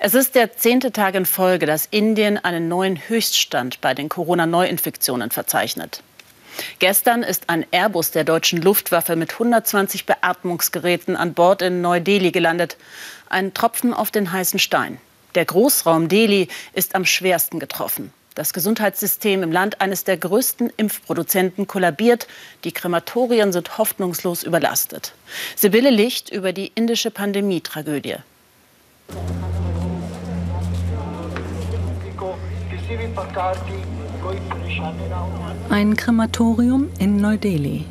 Es ist der zehnte Tag in Folge, dass Indien einen neuen Höchststand bei den Corona-Neuinfektionen verzeichnet. Gestern ist ein Airbus der deutschen Luftwaffe mit 120 Beatmungsgeräten an Bord in Neu-Delhi gelandet. Ein Tropfen auf den heißen Stein. Der Großraum Delhi ist am schwersten getroffen. Das Gesundheitssystem im Land eines der größten Impfproduzenten kollabiert. Die Krematorien sind hoffnungslos überlastet. Sibylle Licht über die indische Pandemietragödie. Ein Krematorium in Neu-Delhi.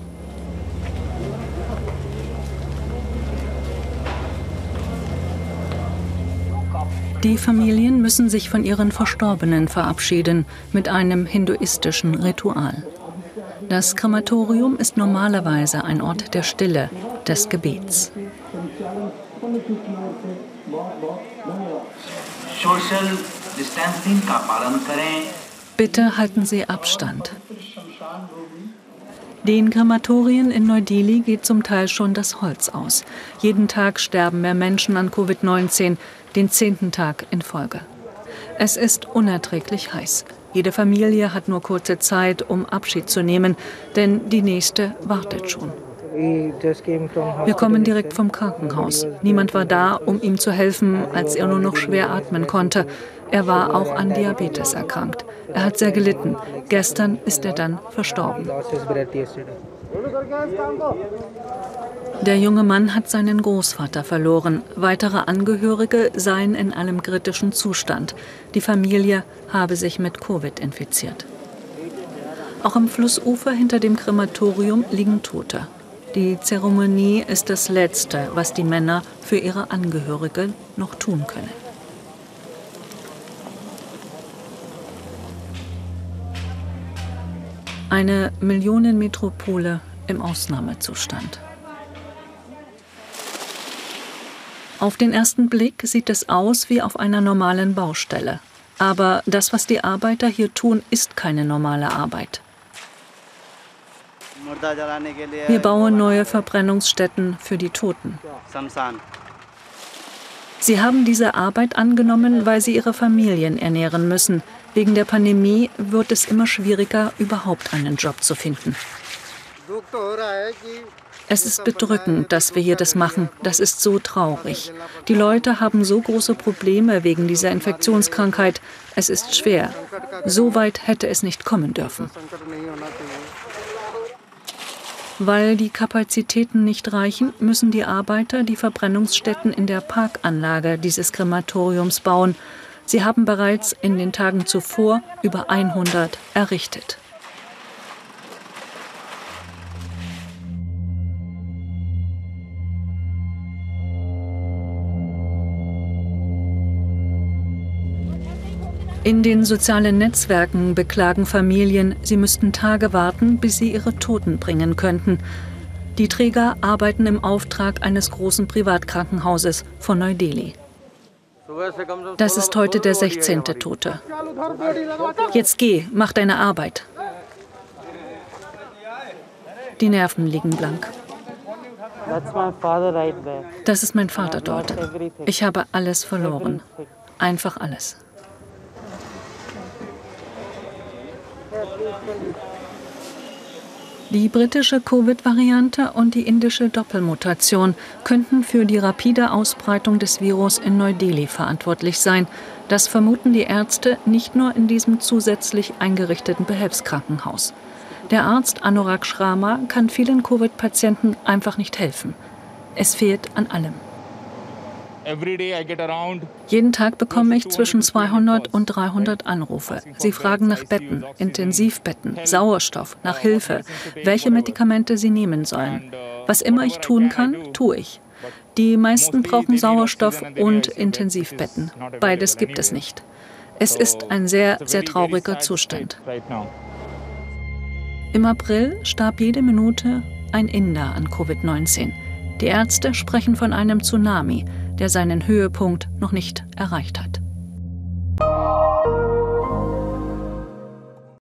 Die Familien müssen sich von ihren Verstorbenen verabschieden mit einem hinduistischen Ritual. Das Krematorium ist normalerweise ein Ort der Stille, des Gebets. Bitte halten Sie Abstand. Den Krematorien in Neu-Delhi geht zum Teil schon das Holz aus. Jeden Tag sterben mehr Menschen an Covid-19, den zehnten Tag in Folge. Es ist unerträglich heiß. Jede Familie hat nur kurze Zeit, um Abschied zu nehmen, denn die nächste wartet schon. Wir kommen direkt vom Krankenhaus. Niemand war da, um ihm zu helfen, als er nur noch schwer atmen konnte. Er war auch an Diabetes erkrankt. Er hat sehr gelitten. Gestern ist er dann verstorben. Der junge Mann hat seinen Großvater verloren. Weitere Angehörige seien in einem kritischen Zustand. Die Familie habe sich mit Covid infiziert. Auch am Flussufer hinter dem Krematorium liegen Tote. Die Zeremonie ist das Letzte, was die Männer für ihre Angehörige noch tun können. Eine Millionenmetropole im Ausnahmezustand. Auf den ersten Blick sieht es aus wie auf einer normalen Baustelle. Aber das, was die Arbeiter hier tun, ist keine normale Arbeit. Wir bauen neue Verbrennungsstätten für die Toten. Sie haben diese Arbeit angenommen, weil sie ihre Familien ernähren müssen. Wegen der Pandemie wird es immer schwieriger, überhaupt einen Job zu finden. Es ist bedrückend, dass wir hier das machen. Das ist so traurig. Die Leute haben so große Probleme wegen dieser Infektionskrankheit. Es ist schwer. So weit hätte es nicht kommen dürfen. Weil die Kapazitäten nicht reichen, müssen die Arbeiter die Verbrennungsstätten in der Parkanlage dieses Krematoriums bauen. Sie haben bereits in den Tagen zuvor über 100 errichtet. In den sozialen Netzwerken beklagen Familien, sie müssten Tage warten, bis sie ihre Toten bringen könnten. Die Träger arbeiten im Auftrag eines großen Privatkrankenhauses von Neu-Delhi. Das ist heute der 16. Tote. Jetzt geh, mach deine Arbeit. Die Nerven liegen blank. Das ist mein Vater dort. Ich habe alles verloren. Einfach alles. Die britische Covid-Variante und die indische Doppelmutation könnten für die rapide Ausbreitung des Virus in Neu-Delhi verantwortlich sein. Das vermuten die Ärzte nicht nur in diesem zusätzlich eingerichteten Behelfskrankenhaus. Der Arzt Anurag Shrama kann vielen Covid-Patienten einfach nicht helfen. Es fehlt an allem. Jeden Tag bekomme ich zwischen 200 und 300 Anrufe. Sie fragen nach Betten, Intensivbetten, Sauerstoff, nach Hilfe, welche Medikamente sie nehmen sollen. Was immer ich tun kann, tue ich. Die meisten brauchen Sauerstoff und Intensivbetten. Beides gibt es nicht. Es ist ein sehr, sehr trauriger Zustand. Im April starb jede Minute ein Inder an Covid-19. Die Ärzte sprechen von einem Tsunami der seinen Höhepunkt noch nicht erreicht hat.